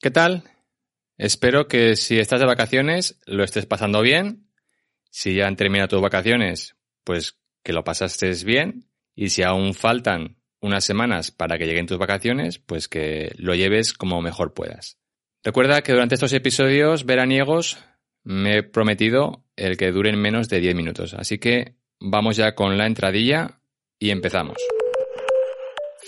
¿Qué tal? Espero que si estás de vacaciones lo estés pasando bien. Si ya han terminado tus vacaciones, pues que lo pasaste bien. Y si aún faltan unas semanas para que lleguen tus vacaciones, pues que lo lleves como mejor puedas. Recuerda que durante estos episodios veraniegos me he prometido el que duren menos de 10 minutos. Así que vamos ya con la entradilla y empezamos.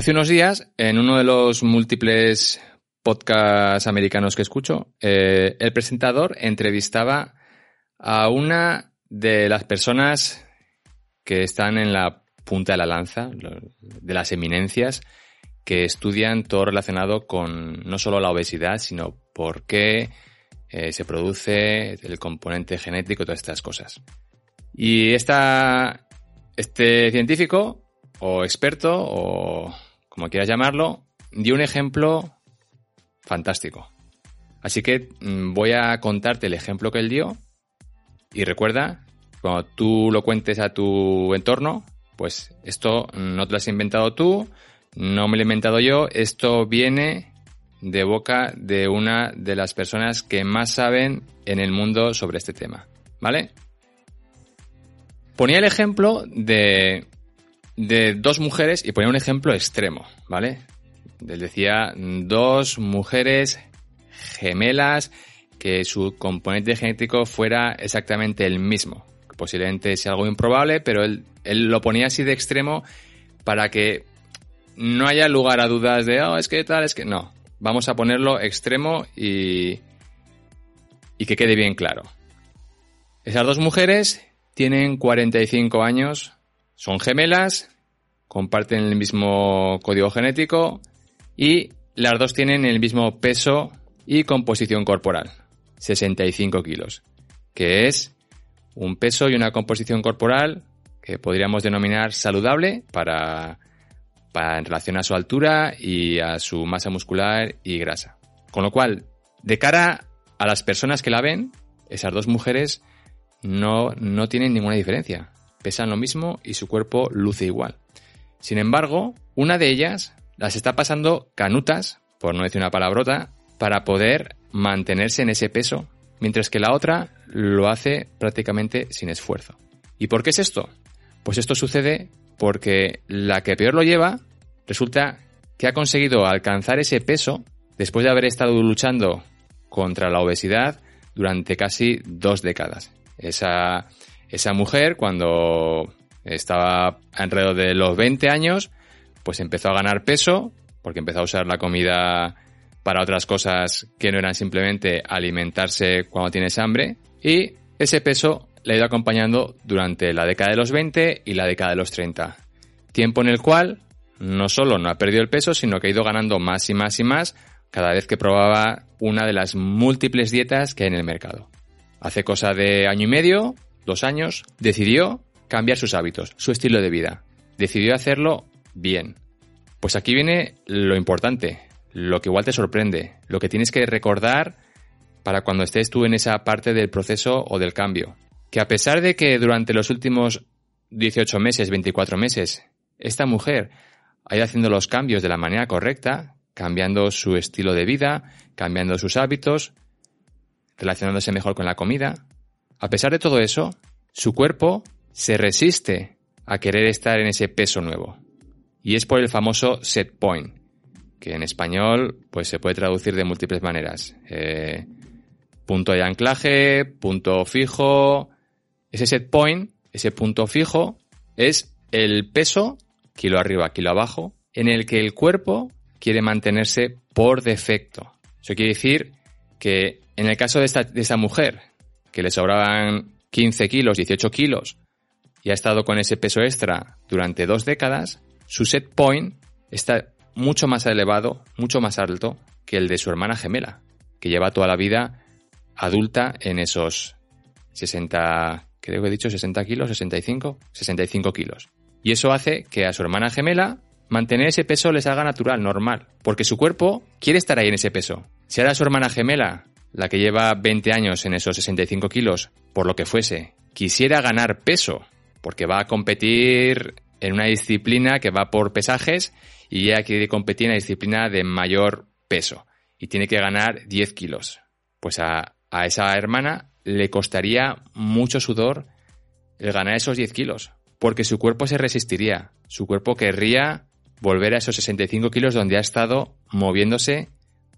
Hace unos días, en uno de los múltiples podcasts americanos que escucho, eh, el presentador entrevistaba a una de las personas que están en la punta de la lanza, de las eminencias, que estudian todo relacionado con no solo la obesidad, sino por qué eh, se produce el componente genético, todas estas cosas. Y esta, este científico, o experto, o como quieras llamarlo, dio un ejemplo fantástico. Así que mm, voy a contarte el ejemplo que él dio. Y recuerda, cuando tú lo cuentes a tu entorno, pues esto no te lo has inventado tú, no me lo he inventado yo, esto viene de boca de una de las personas que más saben en el mundo sobre este tema. ¿Vale? Ponía el ejemplo de, de dos mujeres y ponía un ejemplo extremo, ¿vale? Él decía dos mujeres gemelas que su componente genético fuera exactamente el mismo. Posiblemente sea algo improbable, pero él, él lo ponía así de extremo para que no haya lugar a dudas de, oh, es que tal, es que no. Vamos a ponerlo extremo y, y que quede bien claro. Esas dos mujeres tienen 45 años, son gemelas, comparten el mismo código genético y las dos tienen el mismo peso y composición corporal, 65 kilos, que es un peso y una composición corporal que podríamos denominar saludable para, para en relación a su altura y a su masa muscular y grasa. Con lo cual, de cara a las personas que la ven, esas dos mujeres no, no tienen ninguna diferencia. Pesan lo mismo y su cuerpo luce igual. Sin embargo, una de ellas las está pasando canutas, por no decir una palabrota, para poder mantenerse en ese peso, mientras que la otra lo hace prácticamente sin esfuerzo. ¿Y por qué es esto? Pues esto sucede porque la que peor lo lleva resulta que ha conseguido alcanzar ese peso después de haber estado luchando contra la obesidad durante casi dos décadas. Esa, esa mujer, cuando estaba alrededor de los 20 años, pues empezó a ganar peso, porque empezó a usar la comida para otras cosas que no eran simplemente alimentarse cuando tienes hambre, y ese peso le ha ido acompañando durante la década de los 20 y la década de los 30. Tiempo en el cual no solo no ha perdido el peso, sino que ha ido ganando más y más y más cada vez que probaba una de las múltiples dietas que hay en el mercado. Hace cosa de año y medio, dos años, decidió cambiar sus hábitos, su estilo de vida. Decidió hacerlo bien. Pues aquí viene lo importante, lo que igual te sorprende, lo que tienes que recordar para cuando estés tú en esa parte del proceso o del cambio. Que a pesar de que durante los últimos 18 meses, 24 meses, esta mujer ha ido haciendo los cambios de la manera correcta, cambiando su estilo de vida, cambiando sus hábitos, relacionándose mejor con la comida, a pesar de todo eso, su cuerpo se resiste a querer estar en ese peso nuevo. Y es por el famoso set point, que en español pues se puede traducir de múltiples maneras. Eh, punto de anclaje, punto fijo. Ese set point, ese punto fijo, es el peso, kilo arriba, kilo abajo, en el que el cuerpo quiere mantenerse por defecto. Eso quiere decir que en el caso de esta, de esta mujer, que le sobraban 15 kilos, 18 kilos, y ha estado con ese peso extra durante dos décadas, su set point está mucho más elevado, mucho más alto que el de su hermana gemela, que lleva toda la vida adulta en esos 60, creo que he dicho 60 kilos, 65, 65 kilos. Y eso hace que a su hermana gemela mantener ese peso les haga natural, normal, porque su cuerpo quiere estar ahí en ese peso. Si ahora su hermana gemela, la que lleva 20 años en esos 65 kilos, por lo que fuese, quisiera ganar peso, porque va a competir en una disciplina que va por pesajes y ella quiere competir en la disciplina de mayor peso y tiene que ganar 10 kilos. Pues a, a esa hermana le costaría mucho sudor el ganar esos 10 kilos, porque su cuerpo se resistiría, su cuerpo querría volver a esos 65 kilos donde ha estado moviéndose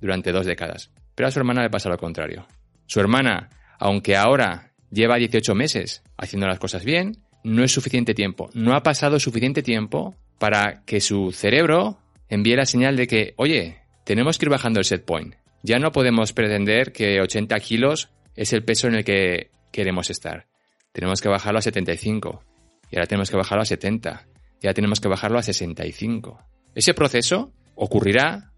durante dos décadas. Pero a su hermana le pasa lo contrario. Su hermana, aunque ahora lleva 18 meses haciendo las cosas bien, no es suficiente tiempo. No ha pasado suficiente tiempo para que su cerebro envíe la señal de que, oye, tenemos que ir bajando el set point. Ya no podemos pretender que 80 kilos es el peso en el que queremos estar. Tenemos que bajarlo a 75. Y ahora tenemos que bajarlo a 70. Y ahora tenemos que bajarlo a 65. Ese proceso ocurrirá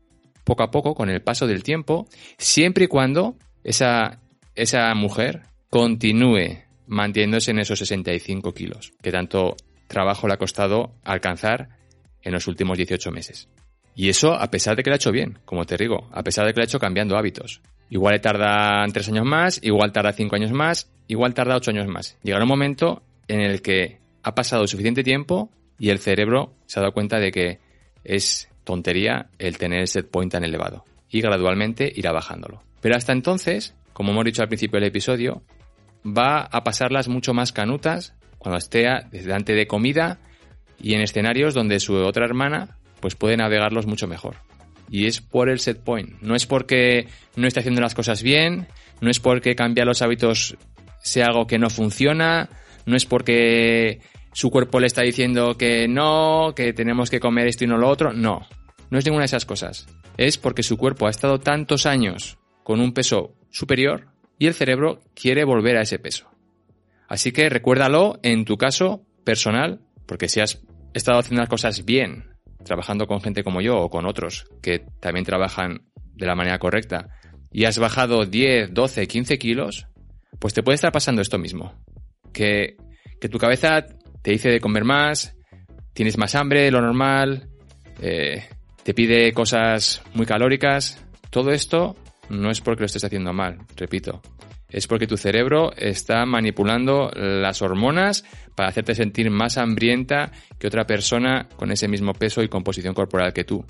poco a poco con el paso del tiempo, siempre y cuando esa, esa mujer continúe manteniéndose en esos 65 kilos, que tanto trabajo le ha costado alcanzar en los últimos 18 meses. Y eso a pesar de que lo ha hecho bien, como te digo, a pesar de que lo ha hecho cambiando hábitos. Igual le tarda 3 años más, igual tarda 5 años más, igual tarda 8 años más. Llegará un momento en el que ha pasado suficiente tiempo y el cerebro se ha dado cuenta de que es tontería el tener ese set point tan elevado. Y gradualmente irá bajándolo. Pero hasta entonces, como hemos dicho al principio del episodio, va a pasarlas mucho más canutas cuando esté delante de comida y en escenarios donde su otra hermana pues puede navegarlos mucho mejor. Y es por el set point. No es porque no esté haciendo las cosas bien, no es porque cambiar los hábitos sea algo que no funciona, no es porque su cuerpo le está diciendo que no, que tenemos que comer esto y no lo otro. No, no es ninguna de esas cosas. Es porque su cuerpo ha estado tantos años con un peso superior y el cerebro quiere volver a ese peso. Así que recuérdalo en tu caso personal, porque si has estado haciendo las cosas bien, trabajando con gente como yo o con otros que también trabajan de la manera correcta, y has bajado 10, 12, 15 kilos, pues te puede estar pasando esto mismo. Que, que tu cabeza te dice de comer más, tienes más hambre lo normal, eh, te pide cosas muy calóricas. Todo esto no es porque lo estés haciendo mal, repito. Es porque tu cerebro está manipulando las hormonas para hacerte sentir más hambrienta que otra persona con ese mismo peso y composición corporal que tú,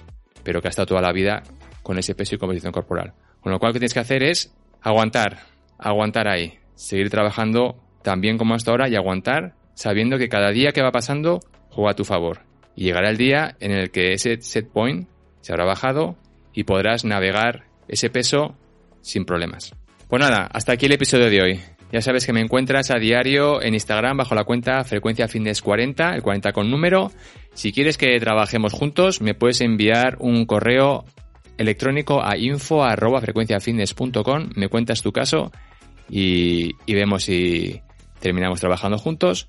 pero que ha estado toda la vida con ese peso y composición corporal. Con lo cual lo que tienes que hacer es aguantar, aguantar ahí, seguir trabajando tan bien como hasta ahora y aguantar sabiendo que cada día que va pasando juega a tu favor. Y llegará el día en el que ese set point se habrá bajado y podrás navegar ese peso sin problemas. Pues nada, hasta aquí el episodio de hoy. Ya sabes que me encuentras a diario en Instagram bajo la cuenta Frecuencia Fitness 40, el 40 con número. Si quieres que trabajemos juntos, me puedes enviar un correo electrónico a info.frecuenciafitness.com, me cuentas tu caso y, y vemos si terminamos trabajando juntos.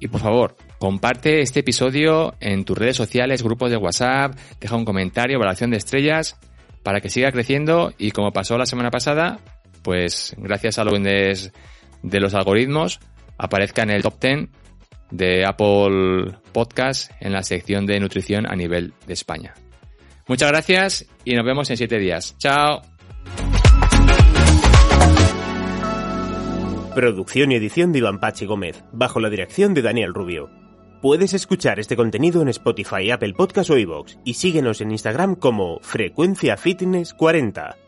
Y por favor, comparte este episodio en tus redes sociales, grupos de WhatsApp, deja un comentario, evaluación de estrellas para que siga creciendo y como pasó la semana pasada, pues gracias a lo de, los algoritmos aparezca en el top 10 de Apple Podcast en la sección de nutrición a nivel de España. Muchas gracias y nos vemos en siete días. Chao. Producción y edición de Iván Pachi Gómez, bajo la dirección de Daniel Rubio. Puedes escuchar este contenido en Spotify, Apple Podcast o iVoox y síguenos en Instagram como Frecuencia Fitness 40.